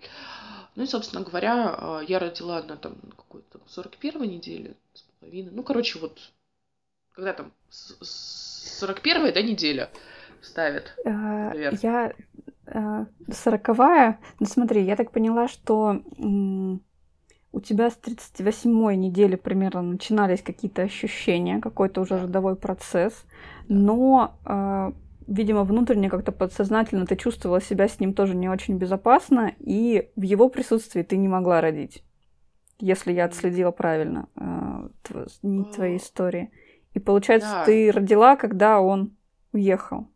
Ну и, собственно говоря, а, я родила на там какой-то 41 неделе с половиной. Ну, короче, вот когда там 41 да, неделя ставят. А, я а, сороковая. Ну смотри, я так поняла, что у тебя с 38 недели примерно начинались какие-то ощущения, какой-то уже родовой процесс, но видимо, внутренне как-то подсознательно ты чувствовала себя с ним тоже не очень безопасно, и в его присутствии ты не могла родить, если я отследила правильно э, нить твоей истории. И получается, да. ты родила, когда он уехал.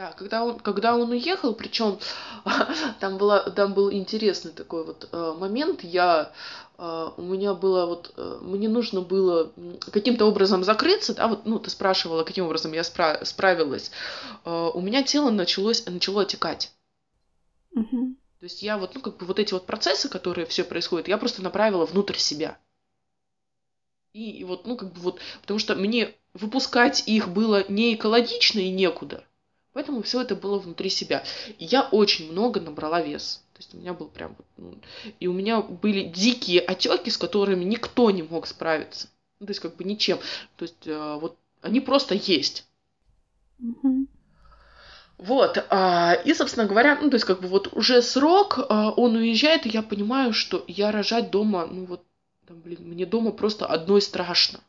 Да, когда он, когда он уехал, причем там, была, там был интересный такой вот э, момент, я Uh, у меня было вот, uh, мне нужно было каким-то образом закрыться, да, вот, ну, ты спрашивала, каким образом я спра- справилась. Uh, у меня тело началось, начало отекать. Uh-huh. То есть я вот, ну, как бы вот эти вот процессы, которые все происходят, я просто направила внутрь себя. И, и вот, ну, как бы вот, потому что мне выпускать их было не экологично и некуда. Поэтому все это было внутри себя. И я очень много набрала вес. То есть у меня был прям... Ну, и у меня были дикие отеки, с которыми никто не мог справиться. Ну, то есть как бы ничем. То есть э, вот они просто есть. Мгм. Вот, а, и, собственно говоря, ну, то есть, как бы вот уже срок, а, он уезжает, и я понимаю, что я рожать дома, ну, вот, там, блин, мне дома просто одной страшно.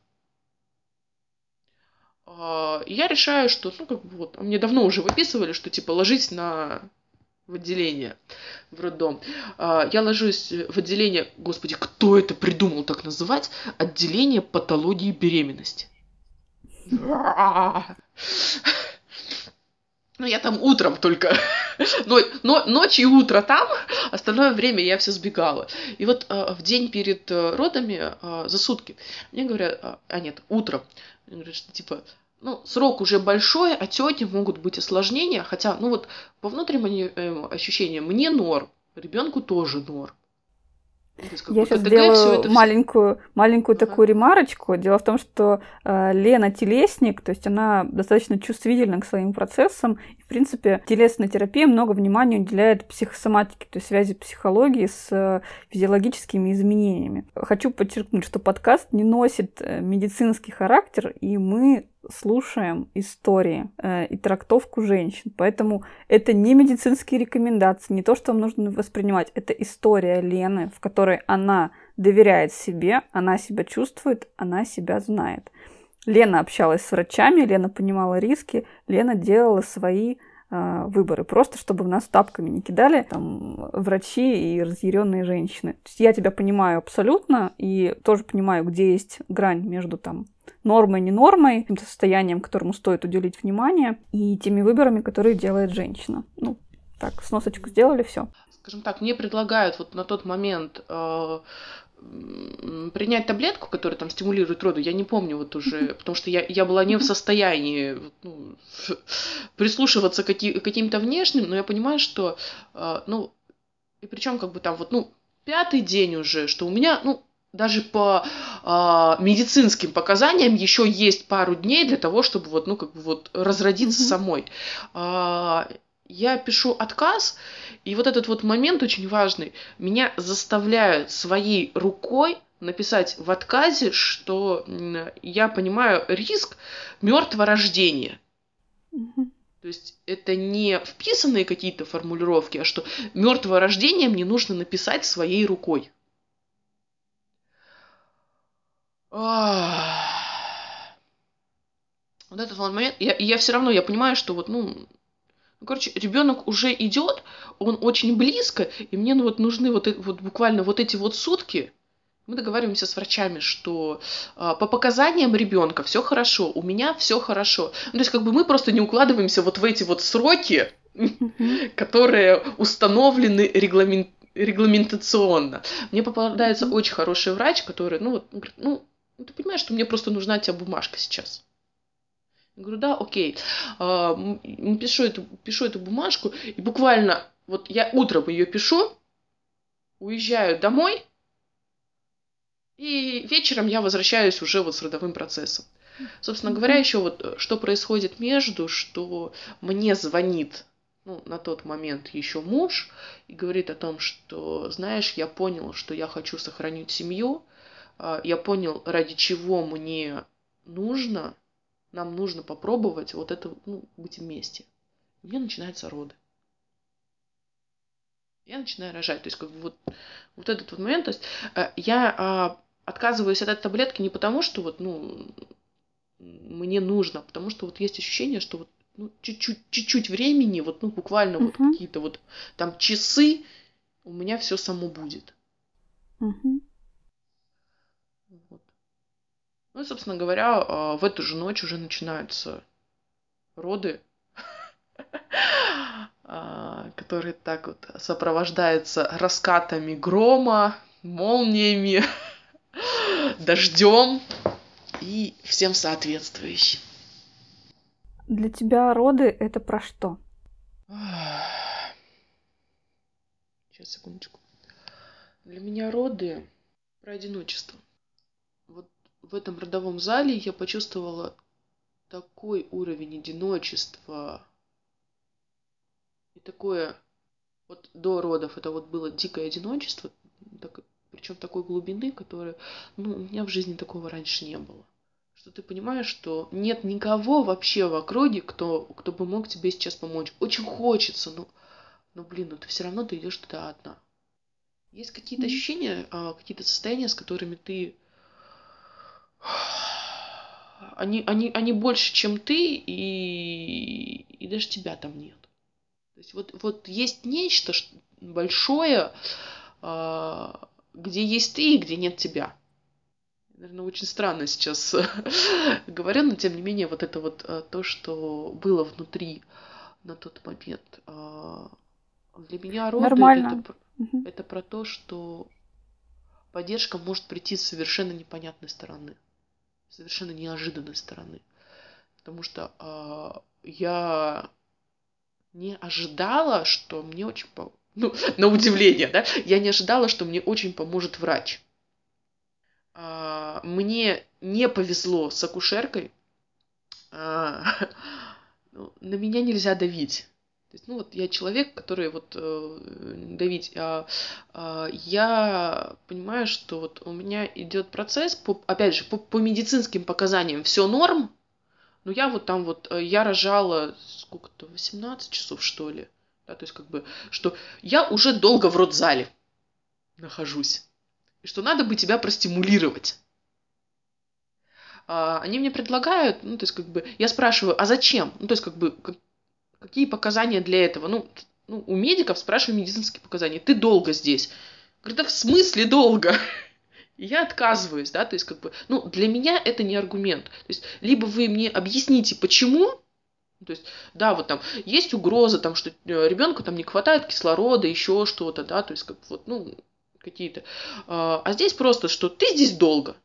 А, я решаю, что, ну, как бы вот, а мне давно уже выписывали, что, типа, ложись на в отделение, в роддом. А, Я ложусь в отделение, господи, кто это придумал так называть? Отделение патологии беременности. Ну, я там утром только. Но, но ночь и утро там, остальное время я все сбегала. И вот э, в день перед э, родами, э, за сутки, мне говорят, а нет, утром, мне говорят, что типа, ну, срок уже большой, а тети могут быть осложнения, хотя, ну вот, по внутренним э, ощущениям, мне норм, ребенку тоже норм. Есть, Я сейчас всё сделаю это маленькую, маленькую Ага. такую ремарочку. Дело в том, что э, Лена телесник, то есть она достаточно чувствительна к своим процессам. И, в принципе, телесная терапия много внимания уделяет психосоматике, то есть связи психологии с э, физиологическими изменениями. Хочу подчеркнуть, что подкаст не носит э, медицинский характер, и мы слушаем истории э, и трактовку женщин. Поэтому это не медицинские рекомендации, не то, что вам нужно воспринимать. Это история Лены, в которой она доверяет себе, она себя чувствует, она себя знает. Лена общалась с врачами, Лена понимала риски, Лена делала свои выборы, просто чтобы в нас тапками не кидали там, врачи и разъяренные женщины. То есть я тебя понимаю абсолютно и тоже понимаю, где есть грань между там нормой, не нормой, каким-то состоянием, которому стоит уделить внимание, и теми выборами, которые делает женщина. Ну, так, сносочку сделали, все. скажем так, мне предлагают вот на тот момент э, принять таблетку, которая там стимулирует роду, я не помню вот уже, потому что я, я была не в состоянии ну, прислушиваться к каки- каким-то внешним, но я понимаю, что, э, ну, и причем как бы там вот, ну, пятый день уже, что у меня, ну, даже по а, медицинским показаниям еще есть пару дней для того, чтобы вот, ну, как бы вот разродиться самой. А, я пишу отказ, и вот этот вот момент очень важный. Меня заставляют своей рукой написать в отказе, что я понимаю риск мертвого рождения. То есть это не вписанные какие-то формулировки, а что мертвое рождение мне нужно написать своей рукой. Ах. Вот этот вот момент, я, я все равно, я понимаю, что вот, ну, ну, короче, ребенок уже идет, он очень близко, и мне ну, вот нужны вот, э- вот буквально вот эти вот сутки. Мы договариваемся с врачами, что а, по показаниям ребенка все хорошо, у меня все хорошо. Ну, то есть, как бы мы просто не укладываемся вот в эти вот сроки, которые установлены регламент, регламентационно. Мне попадается очень хороший врач, который, ну, вот, говорит, ну, ну, ты понимаешь, что мне просто нужна тебя бумажка сейчас. Я говорю, да, окей. А, Пишу эту, пишу эту бумажку, и буквально, вот я утром ее пишу, уезжаю домой, и вечером я возвращаюсь уже вот с родовым процессом. Собственно говоря, еще вот э, что происходит между, что мне звонит ну, на тот момент еще муж и говорит о том, что, знаешь, я понял, что я хочу сохранить семью, а, я понял, ради чего мне нужно, нам нужно попробовать вот это, ну, быть вместе. У меня начинаются роды. Я начинаю рожать. То есть, как бы вот, вот этот вот момент, то есть, э, я а, отказываюсь от этой таблетки не потому, что вот, ну, мне нужно, а потому что вот есть ощущение, что вот ну, чуть-чуть, чуть-чуть времени, вот, ну, буквально вот Мгм. какие-то вот там часы, у меня все само будет. Мгм. Вот. Ну и, собственно говоря, а, в эту же ночь уже начинаются роды, а, которые так вот сопровождаются раскатами грома, молниями, дождем и всем соответствующим. Для тебя роды это про что? Сейчас, секундочку. Для меня роды про одиночество. В этом родовом зале я почувствовала такой уровень одиночества И такое вот до родов это вот было дикое одиночество, так, причем такой глубины, которой, ну, у меня в жизни такого раньше не было. Что ты понимаешь, что нет никого вообще в округе, кто, кто бы мог тебе сейчас помочь. Очень хочется, но, но блин, ну ты все равно ты идешь туда одна. Есть какие-то ощущения, а, какие-то состояния, с которыми ты они, они, они больше, чем ты, и, и даже тебя там нет. То есть вот, вот есть нечто большое, а, где есть ты и где нет тебя. Наверное, очень странно сейчас говорю, но тем не менее вот это вот а, то, что было внутри на тот момент. А, для меня роды Нормально. это, это про то, что поддержка может прийти с совершенно непонятной стороны совершенно неожиданной стороны. Потому что э, я не ожидала, что мне очень... По... Ну, на удивление, да? Я не ожидала, что мне очень поможет врач. Э, мне не повезло с акушеркой. Э, на меня нельзя давить. То есть, ну вот я человек, который вот э, давить, а, а, я понимаю, что вот у меня идет процесс, по, опять же, по, по медицинским показаниям все норм, но я вот там вот, э, я рожала сколько-то, 18 часов что ли, да, то есть как бы, что я уже долго в родзале нахожусь, и что надо бы тебя простимулировать. А, они мне предлагают, ну, то есть как бы, я спрашиваю, а зачем? Ну, то есть как бы, Какие показания для этого? Ну, ну у медиков спрашиваю медицинские показания. Ты долго здесь. Говорит, да в смысле долго? Я отказываюсь, да, то есть как бы, ну, для меня это не аргумент. То есть, либо вы мне объясните, почему, то есть, да, вот там есть угроза, там, что э, ребенку там не хватает кислорода, еще что-то, да, то есть, как вот, ну, какие-то. А, а здесь просто, что ты здесь долго.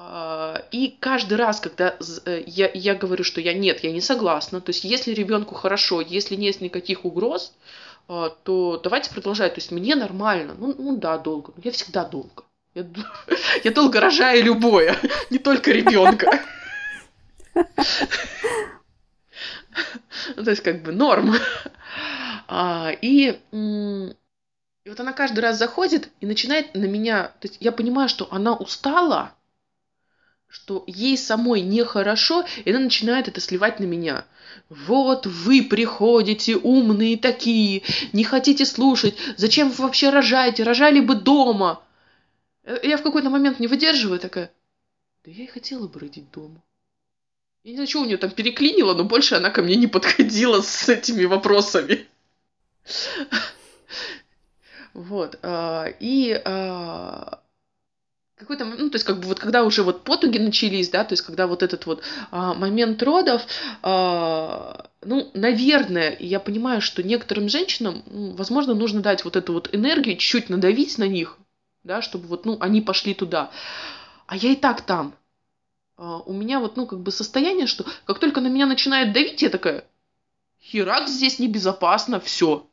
А, и каждый раз, когда э, я, я говорю, что я нет, я не согласна, то есть если ребенку хорошо, если нет никаких угроз, а, то давайте продолжать. То есть мне нормально. Ну, ну да, долго. Но я всегда долго. Я, я долго рожаю любое, не только ребенка. Ну, то есть как бы норм. А, и, вот она каждый раз заходит и начинает на меня... То есть я понимаю, что она устала, что ей самой нехорошо, и она начинает это сливать на меня. Вот вы приходите, умные такие, не хотите слушать, зачем вы вообще рожаете, рожали бы дома. Я в какой-то момент не выдерживаю, такая, да я и хотела бы родить дома. Я не знаю, что у нее там переклинило, но больше она ко мне не подходила с этими вопросами. Вот. А, и а, какой-то, ну, то есть, как бы вот когда уже вот потуги начались, да, то есть, когда вот этот вот а, момент родов, а, ну, наверное, я понимаю, что некоторым женщинам, возможно, нужно дать вот эту вот энергию, чуть-чуть надавить на них, да, чтобы вот, ну, они пошли туда. А я и так там. А, у меня вот, ну, как бы состояние, что как только на меня начинает давить, я такая, херак здесь небезопасно, все.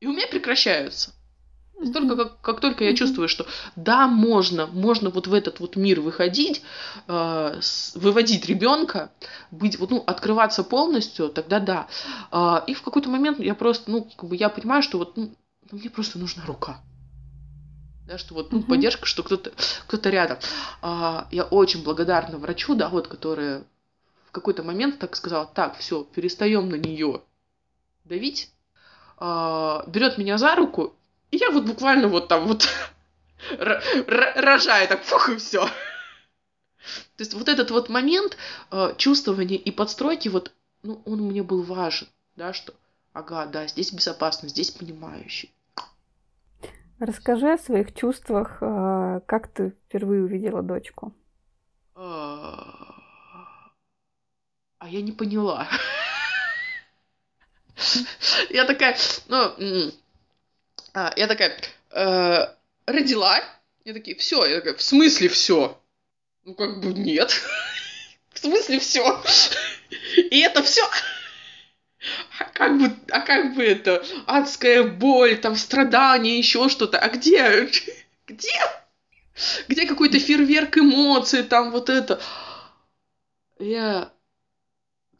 И у меня прекращаются. Только как, как только я чувствую, что да, можно, можно вот в этот вот мир выходить, э, с, выводить ребенка, быть, вот, ну, открываться полностью, тогда да. Э, и в какой-то момент я просто, ну, как бы я понимаю, что вот ну, мне просто нужна рука. Да, что вот ну, поддержка, что кто-то кто рядом. А, я очень благодарна врачу, да, вот, которая в какой-то момент так сказала, так, все, перестаем на нее давить, а, берет меня за руку и я вот буквально вот там вот рожаю так, фух, и все. То есть вот этот вот момент э, чувствования и подстройки, вот, ну, он мне был важен, да, что, ага, да, здесь безопасно, здесь понимающий. Расскажи о своих чувствах, э, как ты впервые увидела дочку. А, а я не поняла. Я такая, ну, а, я такая, э, родила. Я такие, все. Я такая, в смысле все? Ну, как бы нет. в смысле все? И это все? А как бы, а как бы это адская боль, там страдания, еще что-то. А где? Где? Где какой-то фейерверк эмоций, там вот это? Я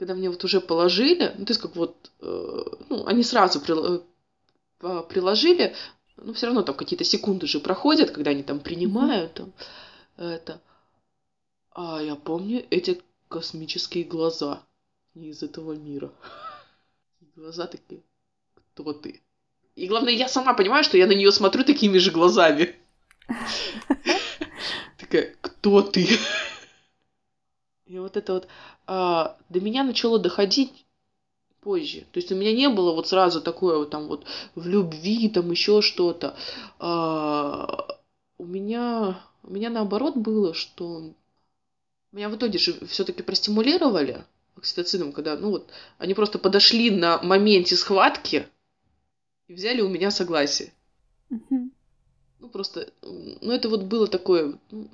когда мне вот уже положили, ну, то есть как вот, э, ну, они сразу э, приложили, ну, все равно там какие-то секунды же проходят, когда они там принимают, там, это. А я помню эти космические глаза не из этого мира. Глаза такие, кто ты? И главное, я сама понимаю, что я на нее смотрю такими же глазами. Такая, кто ты? И вот это вот а, до меня начало доходить позже. То есть у меня не было вот сразу такое вот там вот в любви, там еще что-то. А, у меня, у меня наоборот было, что меня в итоге же все-таки простимулировали окситоцином, когда, ну вот, они просто подошли на моменте схватки и взяли у меня согласие. Мгм. Ну, просто, ну, это вот было такое ну,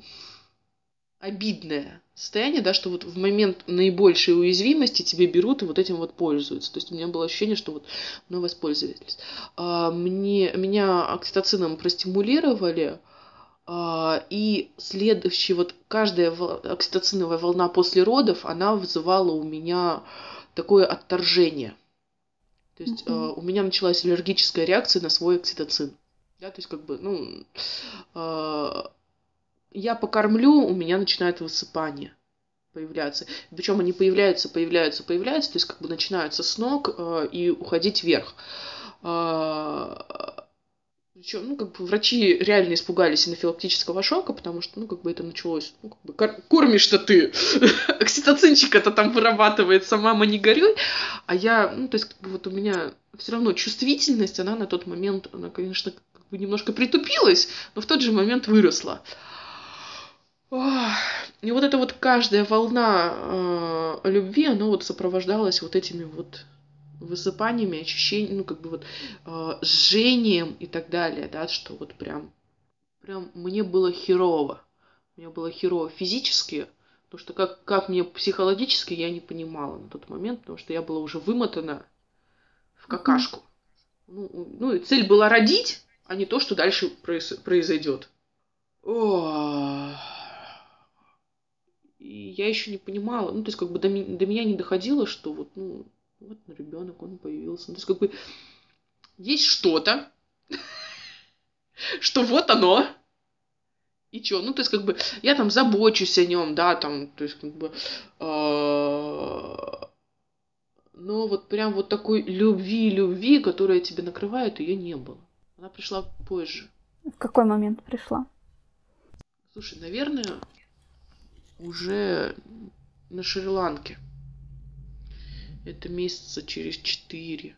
обидное состояние, да, что вот в момент наибольшей уязвимости тебе берут и вот этим вот пользуются. То есть у меня было ощущение, что вот мы воспользовались. А, мне, меня окситоцином простимулировали, а, и следующий, вот каждая окситоциновая волна после родов, она вызывала у меня такое отторжение. То есть Мгм. а, у меня началась аллергическая реакция на свой окситоцин. Да, то есть как бы, ну, а, я покормлю, у меня начинает высыпание появляться. Причем они появляются, появляются, появляются, то есть как бы начинаются с ног э, и уходить вверх. Причем, ну, как бы врачи реально испугались анафилактического шока, потому что, ну, как бы это началось, ну, как бы, кор- кормишь-то ты, окситоцинчика-то там вырабатывается, мама, не горюй. А я, ну, то есть, как бы вот у меня все равно чувствительность, она на тот момент, она, конечно, как бы немножко притупилась, но в тот же момент выросла. Ох, И вот эта вот каждая волна э, любви, она вот сопровождалась вот этими вот высыпаниями, ощущениями, ну, как бы вот э, жжением и так далее, да, что вот прям, прям мне было херово. Мне было херово физически, потому что как, как мне психологически я не понимала на тот момент, потому что я была уже вымотана в какашку. Ну, ну и цель была родить, а не то, что дальше произ- произойдет. Ох. И я еще не понимала, ну, то есть, как бы до, до меня не доходило, что вот, ну, вот ребенок, он появился. Ну, то есть, как бы есть что-то, что вот оно, и чё? Ну, то есть, как бы, я там забочусь о нем, да, там, то есть, как бы, а, но вот прям вот такой любви, любви, которая тебя накрывает, ее не было. Она пришла позже. В какой момент пришла? Слушай, наверное, уже на Шри-Ланке. Это месяца через четыре.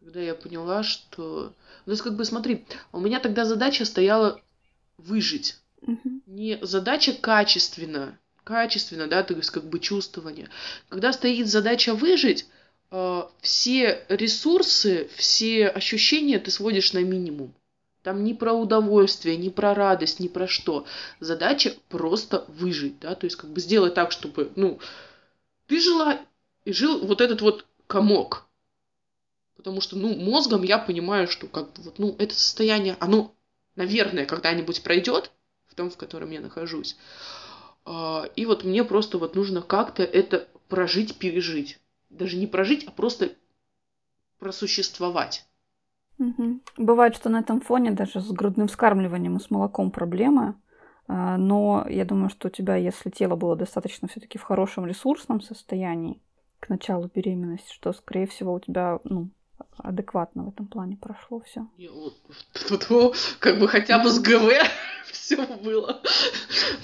Когда я поняла, что... Ну, то есть, как бы, смотри, у меня тогда задача стояла выжить. Мгм. Не задача качественно, качественно, да, то есть, как бы, чувствование. Когда стоит задача выжить, э, все ресурсы, все ощущения ты сводишь на минимум. Там ни про удовольствие, ни про радость, ни про что. Задача просто выжить, да, то есть как бы сделать так, чтобы, ну, ты жила и жил вот этот вот комок. Потому что, ну, мозгом я понимаю, что как бы вот, ну, это состояние, оно, наверное, когда-нибудь пройдет, в том, в котором я нахожусь. А, И вот мне просто вот нужно как-то это прожить, пережить. Даже не прожить, а просто просуществовать. Мгм. Бывает, что на этом фоне даже с грудным вскармливанием и с молоком проблемы, а, но я думаю, что у тебя, если тело было достаточно все-таки в хорошем ресурсном состоянии к началу беременности, что, скорее всего, у тебя ну, адекватно в этом плане прошло все. Как бы хотя бы с ГВ все было.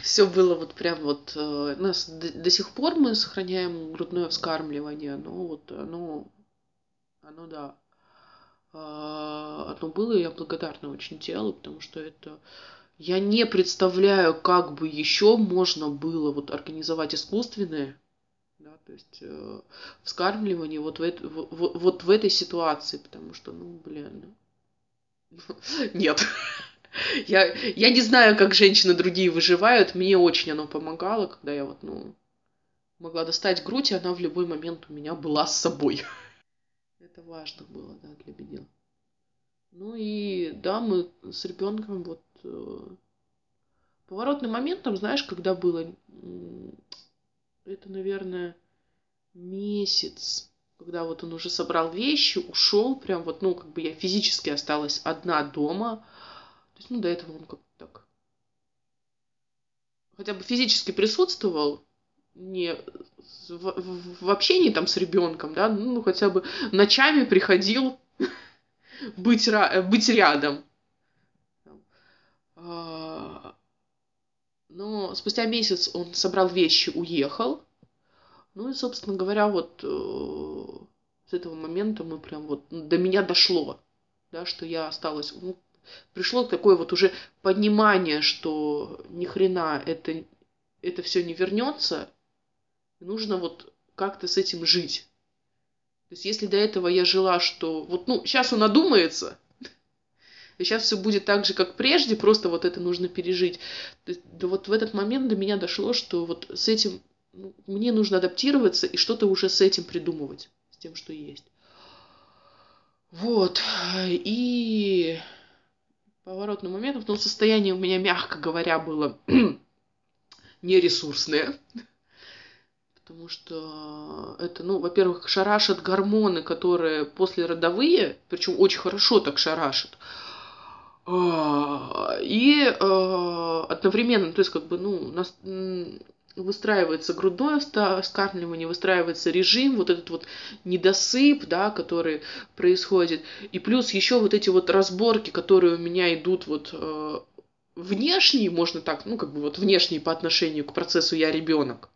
Все было вот прям вот... э, нас до, до сих пор мы сохраняем грудное вскармливание, но вот оно... Оно, да. А, Оно было, и я благодарна очень телу, потому что это... Я не представляю, как бы еще можно было вот организовать искусственное, да, то есть э, вскармливание вот в, эт- в- в- вот в этой ситуации, потому что, ну, блин, ну, нет. Я, я не знаю, как женщины другие выживают. Мне очень оно помогало, когда я вот, ну, могла достать грудь, и она в любой момент у меня была с собой. Это важно было, да, для меня. Ну и да, мы с ребенком вот э, поворотным моментом, знаешь, когда было, это, наверное, месяц, когда вот он уже собрал вещи, ушел, прям вот, ну, как бы я физически осталась одна дома. То есть, ну, до этого он как так хотя бы физически присутствовал, не в, в, в общении там с ребенком, да, ну, хотя бы ночами приходил быть, быть рядом. А, но спустя месяц он собрал вещи, уехал. Ну и, собственно говоря, вот э, с этого момента мы прям вот до меня дошло, да, что я осталась, ну, пришло такое вот уже понимание, что ни хрена это, это все не вернется, нужно вот как-то с этим жить. То есть если до этого я жила, что вот, ну, сейчас он одумается, и сейчас все будет так же, как прежде, просто вот это нужно пережить. Да вот в этот момент до меня дошло, что вот с этим ну, мне нужно адаптироваться и что-то уже с этим придумывать, с тем, что есть. Вот. И поворотный момент, но состояние у меня, мягко говоря, было нересурсное. Потому что это, ну, во-первых, шарашат гормоны, которые послеродовые, причем очень хорошо так шарашат. А, и э, одновременно, то есть, как бы, ну, нас, выстраивается грудное вскармливание, выстраивается режим, вот этот вот недосып, да, который происходит. И плюс еще вот эти вот разборки, которые у меня идут вот э, внешние, можно так, ну, как бы вот внешние по отношению к процессу «я ребенок», э,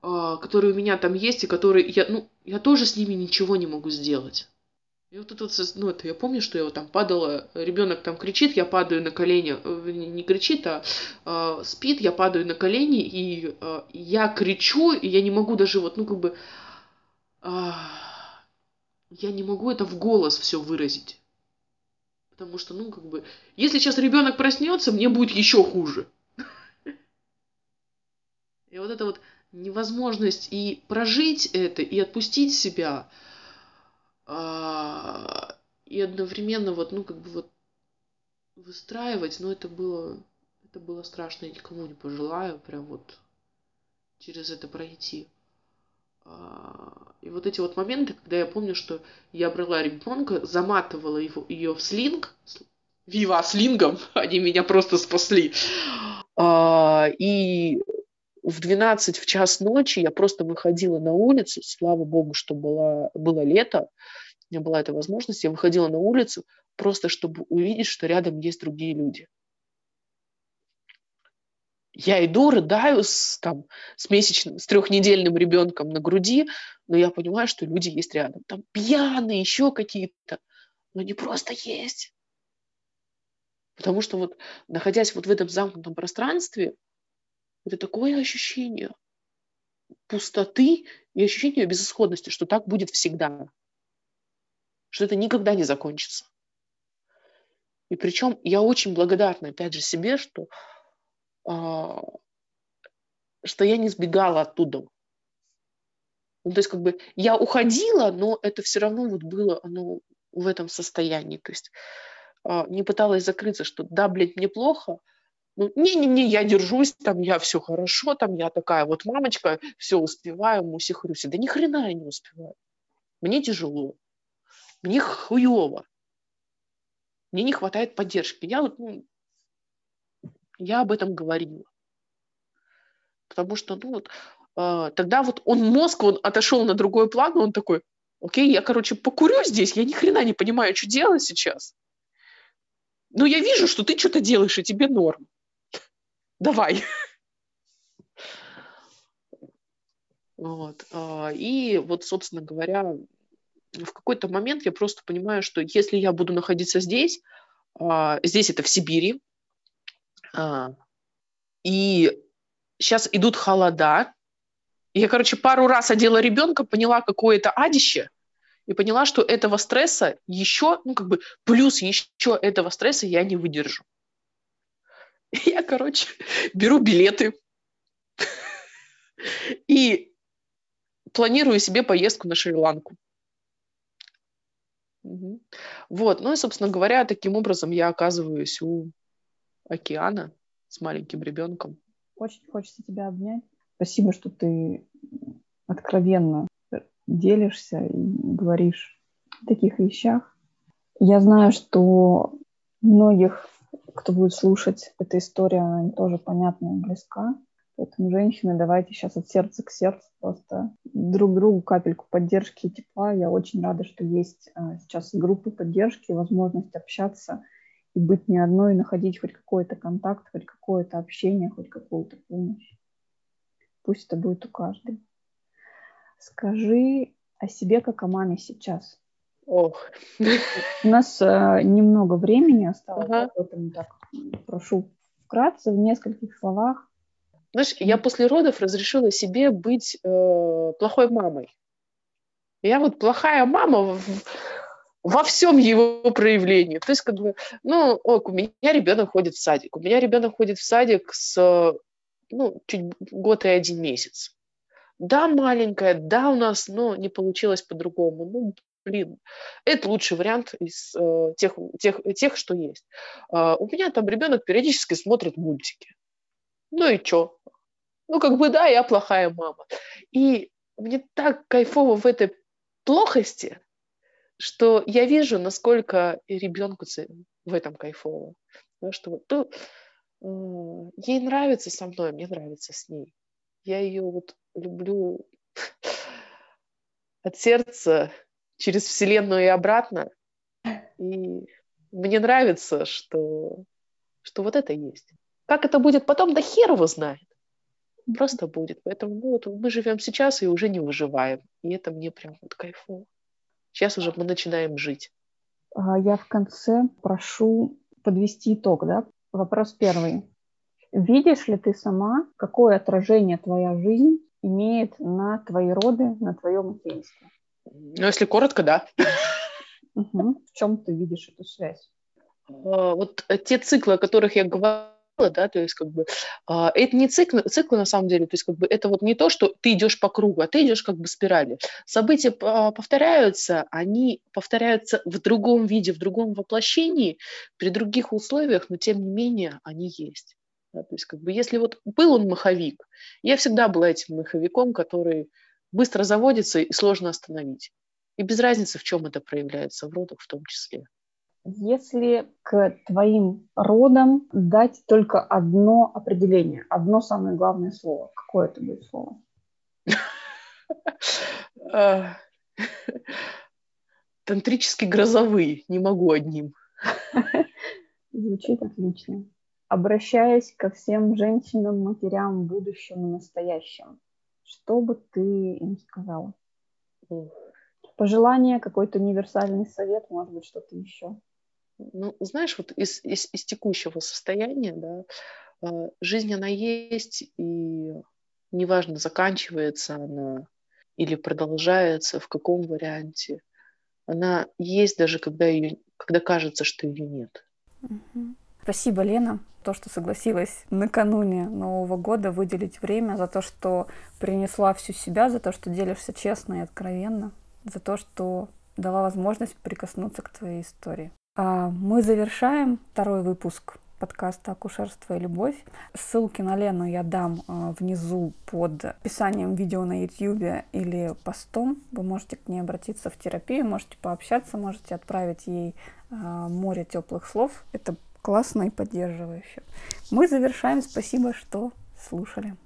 которые у меня там есть, и которые я, ну, я тоже с ними ничего не могу сделать. И вот это вот, ну, это я помню, что я вот там падала, ребенок там кричит, я падаю на колени, э, не кричит, а э, спит, я падаю на колени, и э, я кричу, и я не могу даже вот, ну, как бы, э, я не могу это в голос все выразить. Потому что, ну, как бы, если сейчас ребенок проснется, мне будет еще хуже. И вот эта вот невозможность и прожить это, и отпустить себя – а, и одновременно вот, ну, как бы вот выстраивать, но это было, это было страшно, я никому не пожелаю прям вот через это пройти. А, и вот эти вот моменты, когда я помню, что я брала ребенка, заматывала его, ее в слинг, вива слингом, они меня просто спасли. А, и в 12 в час ночи я просто выходила на улицу, слава богу, что было, было лето, у меня была эта возможность, я выходила на улицу просто, чтобы увидеть, что рядом есть другие люди. Я иду, рыдаю с, там, с месячным, с трехнедельным ребенком на груди, но я понимаю, что люди есть рядом. Там пьяные, еще какие-то, но они просто есть. Потому что вот, находясь вот в этом замкнутом пространстве, это такое ощущение пустоты и ощущение безысходности, что так будет всегда, что это никогда не закончится. И причем я очень благодарна, опять же, себе, что, а, что я не сбегала оттуда. Ну, то есть, как бы я уходила, но это все равно вот было оно в этом состоянии. То есть а, не пыталась закрыться, что да, блядь, мне плохо, не-не-не, я держусь, там, я все хорошо, там, я такая вот мамочка, все успеваю, муси-хрюси. Да ни хрена я не успеваю. Мне тяжело, мне хуево, мне не хватает поддержки. Я вот, ну, я об этом говорила. Потому что, ну, вот, э, тогда вот он, мозг, он отошел на другой план, он такой, окей, я, короче, покурю здесь, я ни хрена не понимаю, что делать сейчас. Но я вижу, что ты что-то делаешь, и тебе норм давай. Вот. А, и вот, собственно говоря, в какой-то момент я просто понимаю, что если я буду находиться здесь, а, здесь это в Сибири, а, и сейчас идут холода, я, короче, пару раз одела ребенка, поняла, какое это адище, и поняла, что этого стресса еще, ну, как бы, плюс еще этого стресса я не выдержу. Я, короче, беру билеты и планирую себе поездку на Шри-Ланку. Вот, ну и, собственно говоря, таким образом я оказываюсь у океана с маленьким ребенком. Очень хочется тебя обнять. Спасибо, что ты откровенно делишься и говоришь о таких вещах. Я знаю, что многих, кто будет слушать, эта история, она тоже понятна и близка. Поэтому, женщины, давайте сейчас от сердца к сердцу просто друг другу капельку поддержки и тепла. Я очень рада, что есть а, сейчас группы поддержки, возможность общаться и быть не одной, находить хоть какой-то контакт, хоть какое-то общение, хоть какую-то помощь. Пусть это будет у каждой. Скажи о себе как о маме сейчас. Ох. У нас э, немного времени осталось, ага. поэтому так прошу вкратце, в нескольких словах, знаешь, я после родов разрешила себе быть э, плохой мамой. Я вот плохая мама в, во всем его проявлении. То есть, как бы, ну, ок, у меня ребенок ходит в садик. У меня ребенок ходит в садик с, ну, чуть год и один месяц. Да, маленькая, да, у нас, но не получилось по-другому. Ну, блин, это лучший вариант из э, тех, тех, тех, что есть. Э, у меня там ребенок периодически смотрит мультики. Ну и чё? Ну, как бы, да, я плохая мама. И мне так кайфово в этой плохости, что я вижу, насколько ребенку в этом кайфово. Потому что вот, ну, ей нравится со мной, мне нравится с ней. Я ее вот люблю от сердца через Вселенную и обратно. И мне нравится, что, что вот это есть. Как это будет потом, да хер его знает. Просто будет. Поэтому ну, вот мы живем сейчас и уже не выживаем. И это мне прям вот кайфово. Сейчас уже мы начинаем жить. А, я в конце прошу подвести итог, да? Вопрос первый. Видишь ли ты сама, какое отражение твоя жизнь имеет на твои роды, на твое материнство? Ну, если коротко, да. Угу. В чем ты видишь эту связь? А, вот те циклы, о которых я говорила, да, то есть как бы а, это не цикл, цикл на самом деле, то есть как бы это вот не то, что ты идешь по кругу, а ты идешь как бы спирали. События а, повторяются, они повторяются в другом виде, в другом воплощении, при других условиях, но тем не менее они есть. Да, то есть как бы если вот был он маховик, я всегда была этим маховиком, который быстро заводится и сложно остановить. И без разницы, в чем это проявляется, в родах в том числе. Если к твоим родам дать только одно определение, одно самое главное слово, какое это будет слово? Тантрически грозовые, не могу одним. Звучит отлично. Обращаясь ко всем женщинам, матерям, будущим и настоящим, что бы ты им сказала? Пожелание, какой-то универсальный совет, может быть, что-то еще? ну, знаешь, вот из, из, из текущего состояния, да, а, жизнь она есть, и неважно, заканчивается она или продолжается, в каком варианте, она есть даже когда ее, когда кажется, что ее нет. Спасибо, Лена, то, что согласилась накануне Нового года выделить время, за то, что принесла всю себя, за то, что делишься честно и откровенно, за то, что дала возможность прикоснуться к твоей истории. А, мы завершаем второй выпуск подкаста «Акушерство и любовь». Ссылки на Лену я дам а, внизу под описанием видео на YouTube или постом. Вы можете к ней обратиться в терапию, можете пообщаться, можете отправить ей а, море теплых слов. Это классно и поддерживающе. Мы завершаем. Спасибо, что слушали.